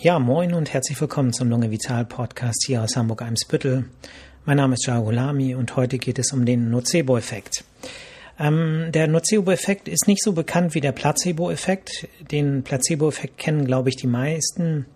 Ja, moin und herzlich willkommen zum Lunge Vital Podcast hier aus Hamburg-Eimsbüttel. Mein Name ist Jagolami und heute geht es um den Nocebo-Effekt. Ähm, der Nocebo-Effekt ist nicht so bekannt wie der Placebo-Effekt. Den Placebo-Effekt kennen, glaube ich, die meisten.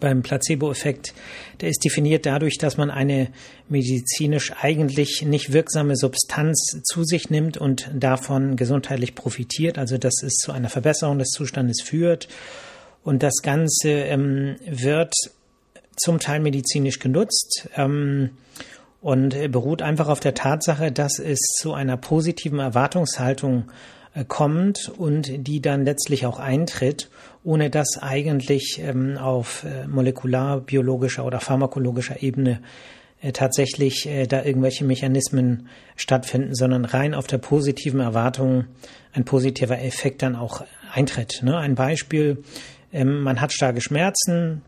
Beim Placebo-Effekt, der ist definiert dadurch, dass man eine medizinisch eigentlich nicht wirksame Substanz zu sich nimmt und davon gesundheitlich profitiert, also dass es zu einer Verbesserung des Zustandes führt und das Ganze ähm, wird zum Teil medizinisch genutzt ähm, und beruht einfach auf der Tatsache, dass es zu einer positiven Erwartungshaltung äh, kommt und die dann letztlich auch eintritt, ohne dass eigentlich ähm, auf äh, molekularbiologischer oder pharmakologischer Ebene äh, tatsächlich äh, da irgendwelche Mechanismen stattfinden, sondern rein auf der positiven Erwartung ein positiver Effekt dann auch eintritt. Ne? Ein Beispiel ähm, man hat starke Schmerzen.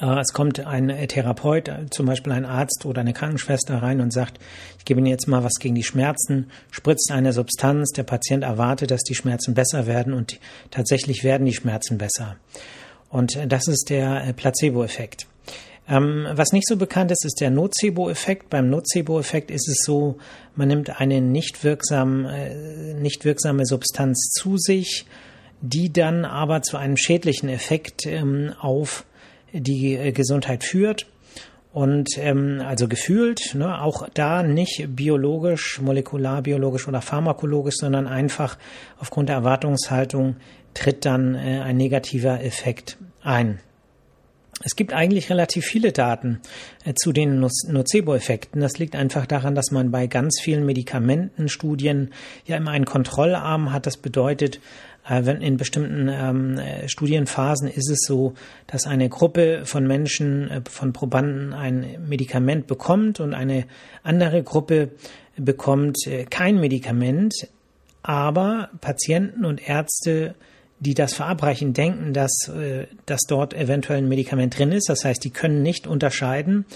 Äh, es kommt ein Therapeut, zum Beispiel ein Arzt oder eine Krankenschwester rein und sagt, ich gebe Ihnen jetzt mal was gegen die Schmerzen, spritzt eine Substanz, der Patient erwartet, dass die Schmerzen besser werden und tatsächlich werden die Schmerzen besser. Und äh, das ist der äh, Placebo-Effekt. Ähm, was nicht so bekannt ist, ist der Nocebo-Effekt. Beim Nocebo-Effekt ist es so, man nimmt eine nicht, wirksam, nicht wirksame Substanz zu sich, die dann aber zu einem schädlichen Effekt ähm, auf die äh, Gesundheit führt. Und ähm, also gefühlt, ne, auch da nicht biologisch, molekularbiologisch oder pharmakologisch, sondern einfach aufgrund der Erwartungshaltung tritt dann äh, ein negativer Effekt ein. Es gibt eigentlich relativ viele Daten äh, zu den Nocebo-Effekten. Das liegt einfach daran, dass man bei ganz vielen Medikamentenstudien ja immer einen Kontrollarm hat. Das bedeutet, äh, wenn in bestimmten ähm, Studienphasen ist es so, dass eine Gruppe von Menschen, äh, von Probanden ein Medikament bekommt und eine andere Gruppe bekommt äh, kein Medikament, aber Patienten und Ärzte die das verabreichen, denken, dass, äh, dass dort eventuell ein Medikament drin ist. Das heißt, die können nicht unterscheiden,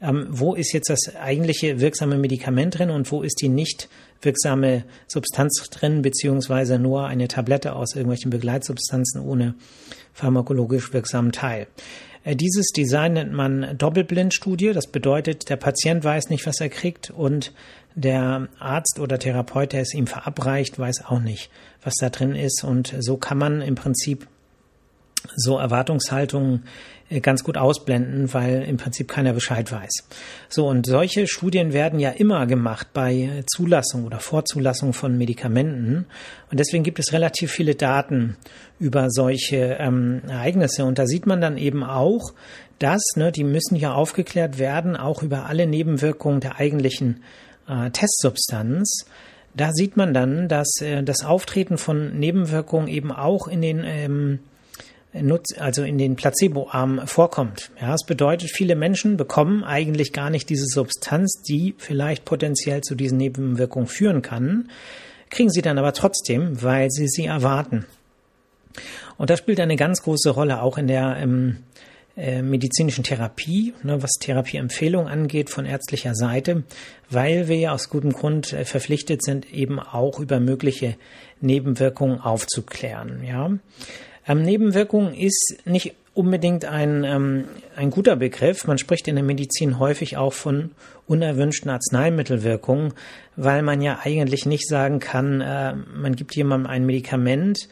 ähm, wo ist jetzt das eigentliche wirksame Medikament drin und wo ist die nicht wirksame Substanz drin, beziehungsweise nur eine Tablette aus irgendwelchen Begleitsubstanzen ohne pharmakologisch wirksamen Teil. Äh, dieses Design nennt man Doppelblindstudie. Das bedeutet, der Patient weiß nicht, was er kriegt und der Arzt oder Therapeut, der es ihm verabreicht, weiß auch nicht, was da drin ist. Und so kann man im Prinzip so Erwartungshaltungen äh, ganz gut ausblenden, weil im Prinzip keiner Bescheid weiß. So, und solche Studien werden ja immer gemacht bei Zulassung oder Vorzulassung von Medikamenten. Und deswegen gibt es relativ viele Daten über solche ähm, Ereignisse. Und da sieht man dann eben auch, dass, ne, die müssen ja aufgeklärt werden, auch über alle Nebenwirkungen der eigentlichen äh, Testsubstanz. Da sieht man dann, dass äh, das Auftreten von Nebenwirkungen eben auch in den ähm, also in den Placebo-Arm vorkommt. Ja, es bedeutet, viele Menschen bekommen eigentlich gar nicht diese Substanz, die vielleicht potenziell zu diesen Nebenwirkungen führen kann, kriegen sie dann aber trotzdem, weil sie sie erwarten. Und das spielt eine ganz große Rolle auch in der ähm, äh, medizinischen Therapie, ne, was Therapieempfehlungen angeht von ärztlicher Seite, weil wir ja aus gutem Grund äh, verpflichtet sind, eben auch über mögliche Nebenwirkungen aufzuklären. Ja. Ähm, Nebenwirkung ist nicht unbedingt ein, ähm, ein guter Begriff. Man spricht in der Medizin häufig auch von unerwünschten Arzneimittelwirkungen, weil man ja eigentlich nicht sagen kann, äh, man gibt jemandem ein Medikament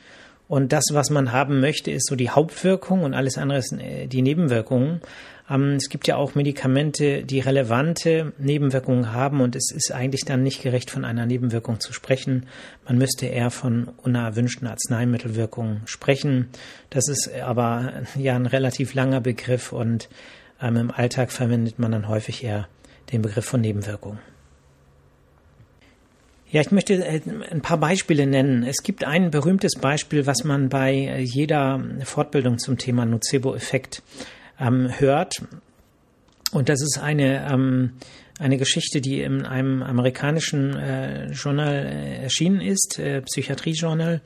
und das, was man haben möchte, ist so die Hauptwirkung und alles andere sind äh, die Nebenwirkungen. Ähm, es gibt ja auch Medikamente, die relevante Nebenwirkungen haben und es ist eigentlich dann nicht gerecht, von einer Nebenwirkung zu sprechen. Man müsste eher von unerwünschten Arzneimittelwirkungen sprechen. Das ist aber ja ein relativ langer Begriff und ähm, im Alltag verwendet man dann häufig eher den Begriff von Nebenwirkungen. Ja, ich möchte äh, ein paar Beispiele nennen. Es gibt ein berühmtes Beispiel, was man bei äh, jeder Fortbildung zum Thema Nocebo-Effekt ähm, hört. Und das ist eine, ähm, eine Geschichte, die in einem amerikanischen äh, Journal äh, erschienen ist, äh, Psychiatrie-Journal.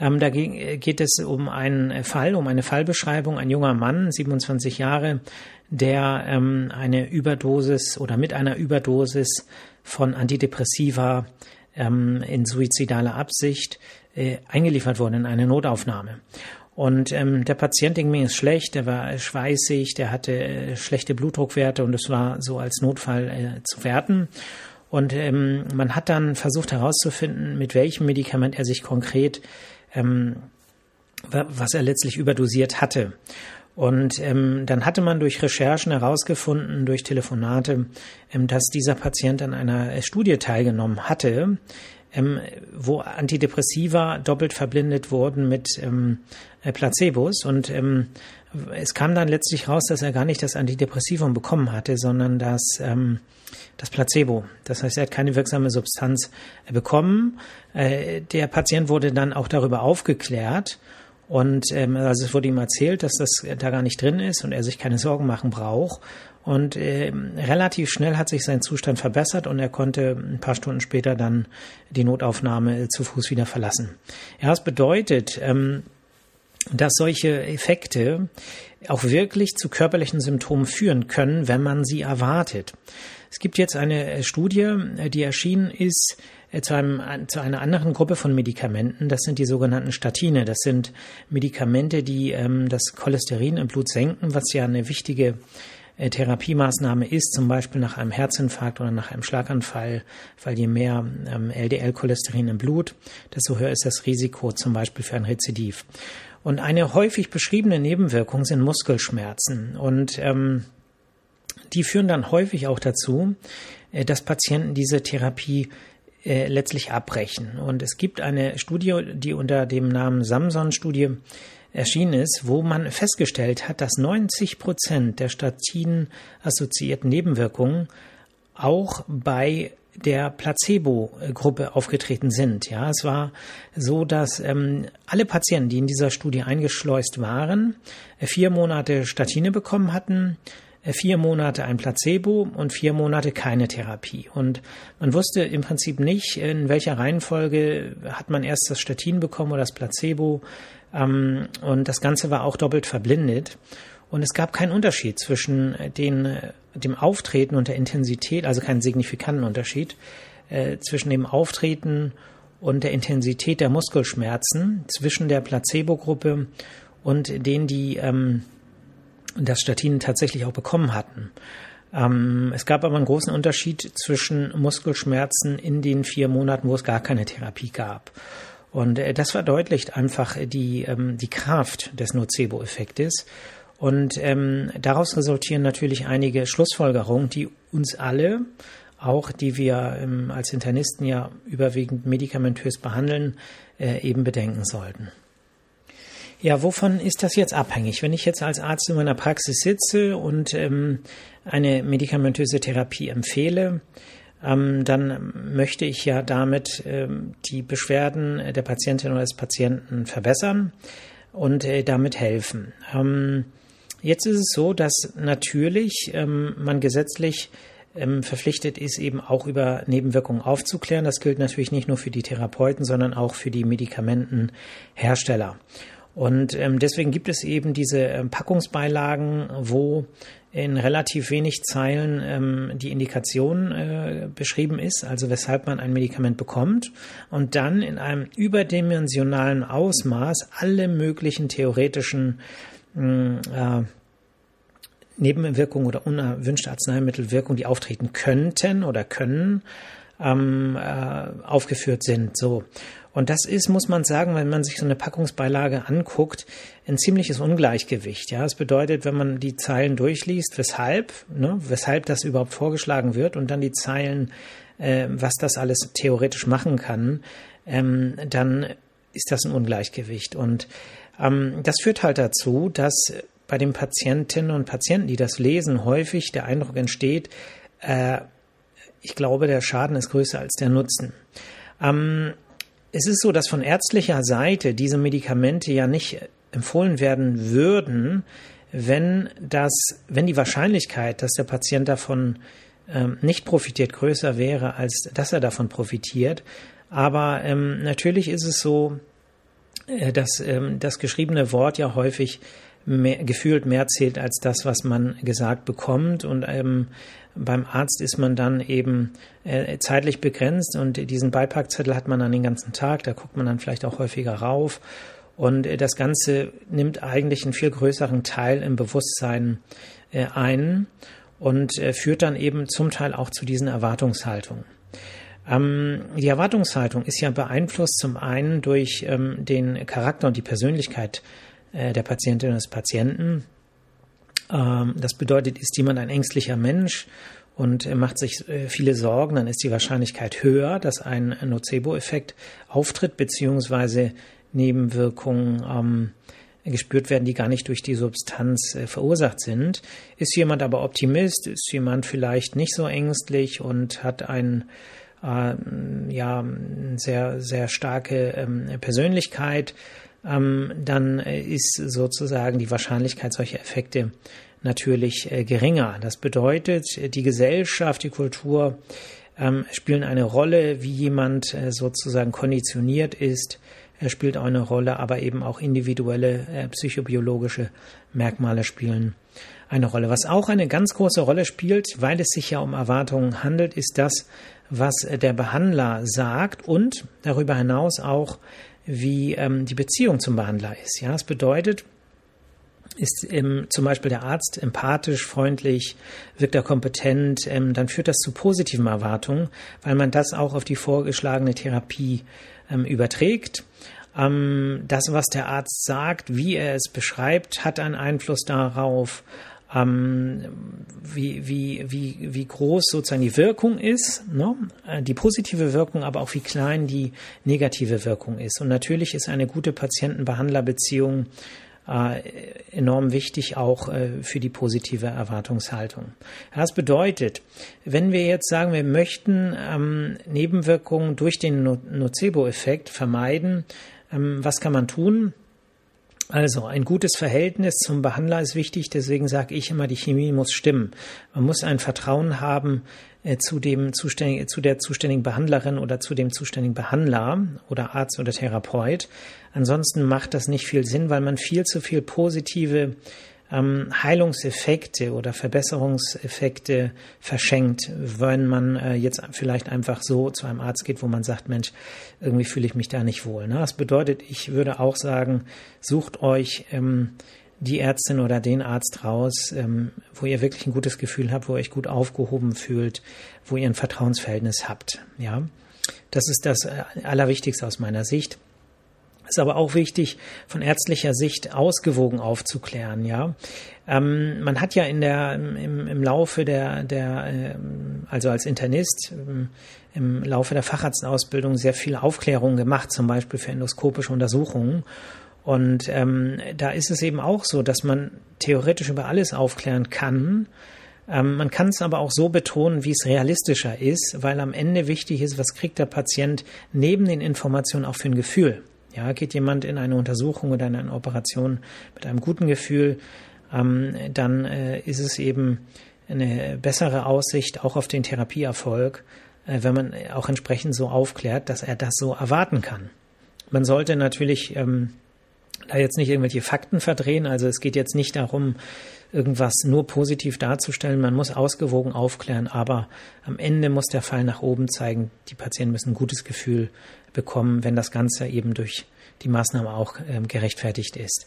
Ähm, da geht es um einen Fall, um eine Fallbeschreibung. Ein junger Mann, 27 Jahre, der ähm, eine Überdosis oder mit einer Überdosis von Antidepressiva ähm, in suizidaler Absicht äh, eingeliefert wurde in eine Notaufnahme. Und ähm, der Patient ging es schlecht, der war schweißig, der hatte äh, schlechte Blutdruckwerte und es war so als Notfall äh, zu werten. Und ähm, man hat dann versucht herauszufinden, mit welchem Medikament er sich konkret, ähm, was er letztlich überdosiert hatte. Und ähm, dann hatte man durch Recherchen herausgefunden, durch Telefonate, ähm, dass dieser Patient an einer Studie teilgenommen hatte, ähm, wo Antidepressiva doppelt verblindet wurden mit ähm, äh, Placebos. Und ähm, es kam dann letztlich raus, dass er gar nicht das Antidepressivum bekommen hatte, sondern das, ähm, das Placebo. Das heißt, er hat keine wirksame Substanz äh, bekommen. Äh, der Patient wurde dann auch darüber aufgeklärt. Und ähm, also es wurde ihm erzählt, dass das da gar nicht drin ist und er sich keine Sorgen machen braucht. Und äh, relativ schnell hat sich sein Zustand verbessert und er konnte ein paar Stunden später dann die Notaufnahme zu Fuß wieder verlassen. Ja, das bedeutet, ähm, dass solche Effekte auch wirklich zu körperlichen Symptomen führen können, wenn man sie erwartet. Es gibt jetzt eine Studie, die erschienen ist äh, zu, einem, zu einer anderen Gruppe von Medikamenten. Das sind die sogenannten Statine. Das sind Medikamente, die ähm, das Cholesterin im Blut senken, was ja eine wichtige äh, Therapiemaßnahme ist, zum Beispiel nach einem Herzinfarkt oder nach einem Schlaganfall, weil je mehr ähm, LDL-Cholesterin im Blut, desto höher ist das Risiko zum Beispiel für ein Rezidiv. Und eine häufig beschriebene Nebenwirkung sind Muskelschmerzen. Und ähm, die führen dann häufig auch dazu, äh, dass Patienten diese Therapie äh, letztlich abbrechen. Und es gibt eine Studie, die unter dem Namen Samson-Studie erschienen ist, wo man festgestellt hat, dass 90 Prozent der Statinen-assoziierten Nebenwirkungen auch bei der Placebo-Gruppe aufgetreten sind. Ja, es war so, dass ähm, alle Patienten, die in dieser Studie eingeschleust waren, vier Monate Statine bekommen hatten, vier Monate ein Placebo und vier Monate keine Therapie. Und man wusste im Prinzip nicht, in welcher Reihenfolge hat man erst das Statin bekommen oder das Placebo. Ähm, und das Ganze war auch doppelt verblindet. Und es gab keinen Unterschied zwischen den, dem Auftreten und der Intensität, also keinen signifikanten Unterschied äh, zwischen dem Auftreten und der Intensität der Muskelschmerzen zwischen der Placebo-Gruppe und denen, die ähm, das Statin tatsächlich auch bekommen hatten. Ähm, es gab aber einen großen Unterschied zwischen Muskelschmerzen in den vier Monaten, wo es gar keine Therapie gab. Und äh, das verdeutlicht einfach die, ähm, die Kraft des Nocebo-Effektes. Und ähm, daraus resultieren natürlich einige Schlussfolgerungen, die uns alle, auch die wir ähm, als Internisten ja überwiegend medikamentös behandeln, äh, eben bedenken sollten. Ja, wovon ist das jetzt abhängig? Wenn ich jetzt als Arzt in meiner Praxis sitze und ähm, eine medikamentöse Therapie empfehle, ähm, dann möchte ich ja damit ähm, die Beschwerden der Patientin oder des Patienten verbessern und äh, damit helfen. Ähm, Jetzt ist es so, dass natürlich ähm, man gesetzlich ähm, verpflichtet ist, eben auch über Nebenwirkungen aufzuklären. Das gilt natürlich nicht nur für die Therapeuten, sondern auch für die Medikamentenhersteller. Und ähm, deswegen gibt es eben diese Packungsbeilagen, wo in relativ wenig Zeilen ähm, die Indikation äh, beschrieben ist, also weshalb man ein Medikament bekommt und dann in einem überdimensionalen Ausmaß alle möglichen theoretischen äh, Nebenwirkungen oder unerwünschte Arzneimittelwirkungen, die auftreten könnten oder können, ähm, äh, aufgeführt sind. So. Und das ist, muss man sagen, wenn man sich so eine Packungsbeilage anguckt, ein ziemliches Ungleichgewicht. Ja, es bedeutet, wenn man die Zeilen durchliest, weshalb, ne, weshalb das überhaupt vorgeschlagen wird und dann die Zeilen, äh, was das alles theoretisch machen kann, ähm, dann ist das ein Ungleichgewicht. Und ähm, das führt halt dazu, dass bei den Patientinnen und Patienten, die das lesen, häufig der Eindruck entsteht, äh, ich glaube, der Schaden ist größer als der Nutzen. Ähm, es ist so, dass von ärztlicher Seite diese Medikamente ja nicht empfohlen werden würden, wenn das, wenn die Wahrscheinlichkeit, dass der Patient davon ähm, nicht profitiert, größer wäre, als dass er davon profitiert. Aber ähm, natürlich ist es so, äh, dass ähm, das geschriebene Wort ja häufig mehr, gefühlt mehr zählt als das, was man gesagt bekommt. Und ähm, beim Arzt ist man dann eben äh, zeitlich begrenzt und diesen Beipackzettel hat man dann den ganzen Tag, da guckt man dann vielleicht auch häufiger rauf. Und äh, das Ganze nimmt eigentlich einen viel größeren Teil im Bewusstsein äh, ein und äh, führt dann eben zum Teil auch zu diesen Erwartungshaltungen. Ähm, die Erwartungshaltung ist ja beeinflusst zum einen durch ähm, den Charakter und die Persönlichkeit äh, der Patientin und des Patienten. Ähm, das bedeutet, ist jemand ein ängstlicher Mensch und macht sich äh, viele Sorgen, dann ist die Wahrscheinlichkeit höher, dass ein Nocebo-Effekt auftritt, beziehungsweise Nebenwirkungen ähm, gespürt werden, die gar nicht durch die Substanz äh, verursacht sind. Ist jemand aber Optimist, ist jemand vielleicht nicht so ängstlich und hat ein ja sehr sehr starke ähm, Persönlichkeit, ähm, dann ist sozusagen die Wahrscheinlichkeit solcher Effekte natürlich äh, geringer. Das bedeutet, die Gesellschaft, die Kultur ähm, spielen eine Rolle, wie jemand äh, sozusagen konditioniert ist, er spielt auch eine Rolle, aber eben auch individuelle äh, psychobiologische Merkmale spielen eine Rolle. Was auch eine ganz große Rolle spielt, weil es sich ja um Erwartungen handelt, ist das, was der Behandler sagt und darüber hinaus auch, wie ähm, die Beziehung zum Behandler ist. Ja, es bedeutet, ist ähm, zum Beispiel der Arzt empathisch, freundlich, wirkt er kompetent, ähm, dann führt das zu positiven Erwartungen, weil man das auch auf die vorgeschlagene Therapie ähm, überträgt. Ähm, das, was der Arzt sagt, wie er es beschreibt, hat einen Einfluss darauf, ähm, wie, wie, wie, wie groß sozusagen die Wirkung ist, ne? Äh, die positive Wirkung, aber auch wie klein die negative Wirkung ist. Und natürlich ist eine gute Patienten-Behandler-Beziehung äh, enorm wichtig auch äh, für die positive Erwartungshaltung. Das bedeutet, wenn wir jetzt sagen, wir möchten ähm, Nebenwirkungen durch den Nocebo-Effekt vermeiden, ähm, was kann man tun? Also ein gutes Verhältnis zum Behandler ist wichtig, deswegen sage ich immer, die Chemie muss stimmen. Man muss ein Vertrauen haben äh, zu dem zuständigen, zu der zuständigen Behandlerin oder zu dem zuständigen Behandler oder Arzt oder Therapeut. Ansonsten macht das nicht viel Sinn, weil man viel zu viel positive ähm, Heilungseffekte oder Verbesserungseffekte verschenkt, wenn man äh, jetzt vielleicht einfach so zu einem Arzt geht, wo man sagt, Mensch, irgendwie fühle ich mich da nicht wohl. Ne? Das bedeutet, ich würde auch sagen, sucht euch ähm, die Ärztin oder den Arzt raus, ähm, wo ihr wirklich ein gutes Gefühl habt, wo ihr euch gut aufgehoben fühlt, wo ihr ein Vertrauensverhältnis habt. Ja, das ist das äh, Allerwichtigste aus meiner Sicht. Ist aber auch wichtig, von ärztlicher Sicht ausgewogen aufzuklären, ja. Ähm, man hat ja in der, im, im Laufe der, der, ähm, also als Internist, ähm, im Laufe der Facharztausbildung sehr viel Aufklärung gemacht, zum Beispiel für endoskopische Untersuchungen. Und ähm, da ist es eben auch so, dass man theoretisch über alles aufklären kann. Ähm, man kann es aber auch so betonen, wie es realistischer ist, weil am Ende wichtig ist, was kriegt der Patient neben den Informationen auch für ein Gefühl. Ja, geht jemand in eine Untersuchung oder in eine Operation mit einem guten Gefühl, ähm, dann äh, ist es eben eine bessere Aussicht auch auf den Therapieerfolg, äh, wenn man auch entsprechend so aufklärt, dass er das so erwarten kann. Man sollte natürlich ähm, da jetzt nicht irgendwelche Fakten verdrehen. Also es geht jetzt nicht darum, irgendwas nur positiv darzustellen. Man muss ausgewogen aufklären, aber am Ende muss der Fall nach oben zeigen. Die Patienten müssen ein gutes Gefühl bekommen, wenn das Ganze eben durch die Maßnahme auch ähm, gerechtfertigt ist.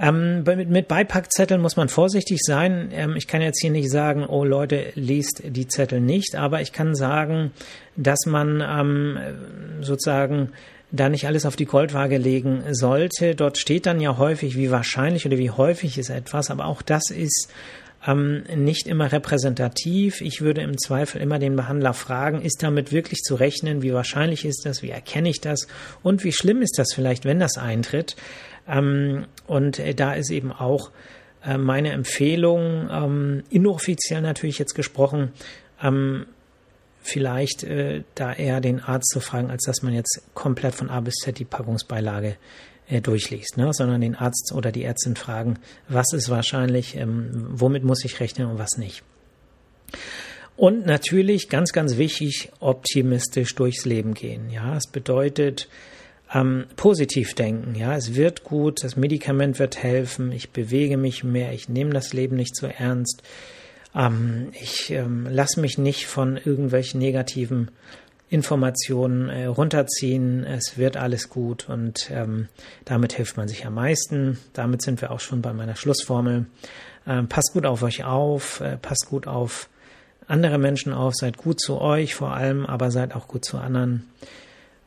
Ähm, mit, mit Beipackzetteln muss man vorsichtig sein. Ähm, ich kann jetzt hier nicht sagen, oh Leute, liest die Zettel nicht, aber ich kann sagen, dass man ähm, sozusagen da nicht alles auf die Goldwaage legen sollte. Dort steht dann ja häufig, wie wahrscheinlich oder wie häufig ist etwas, aber auch das ist ähm, nicht immer repräsentativ. Ich würde im Zweifel immer den Behandler fragen, ist damit wirklich zu rechnen? Wie wahrscheinlich ist das? Wie erkenne ich das? Und wie schlimm ist das vielleicht, wenn das eintritt? Ähm, und äh, da ist eben auch äh, meine Empfehlung, ähm, inoffiziell natürlich jetzt gesprochen, ähm, vielleicht äh, da eher den Arzt zu fragen, als dass man jetzt komplett von A bis Z die Packungsbeilage äh, durchliest, ne? sondern den Arzt oder die Ärztin fragen, was ist wahrscheinlich, ähm, womit muss ich rechnen und was nicht. Und natürlich, ganz, ganz wichtig, optimistisch durchs Leben gehen. Ja, es bedeutet, ähm, positiv denken. Ja, es wird gut, das Medikament wird helfen, ich bewege mich mehr, ich nehme das Leben nicht so ernst, ähm, ich ähm, lasse mich nicht von irgendwelchen negativen Informationen äh, runterziehen. Es wird alles gut und ähm, damit hilft man sich am meisten. Damit sind wir auch schon bei meiner Schlussformel. Ähm, passt gut auf euch auf, äh, passt gut auf andere Menschen auf, seid gut zu euch vor allem, aber seid auch gut zu anderen.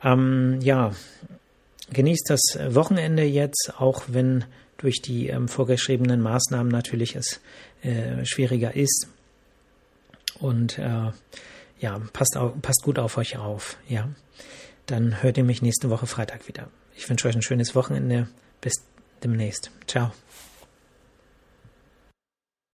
Ähm, ja, genießt das Wochenende jetzt, auch wenn durch die ähm, vorgeschriebenen Maßnahmen natürlich es äh, schwieriger ist. Und äh, ja, passt, auf, passt gut auf euch auf. Ja, dann hört ihr mich nächste Woche Freitag wieder. Ich wünsche euch ein schönes Wochenende. Bis demnächst. Ciao.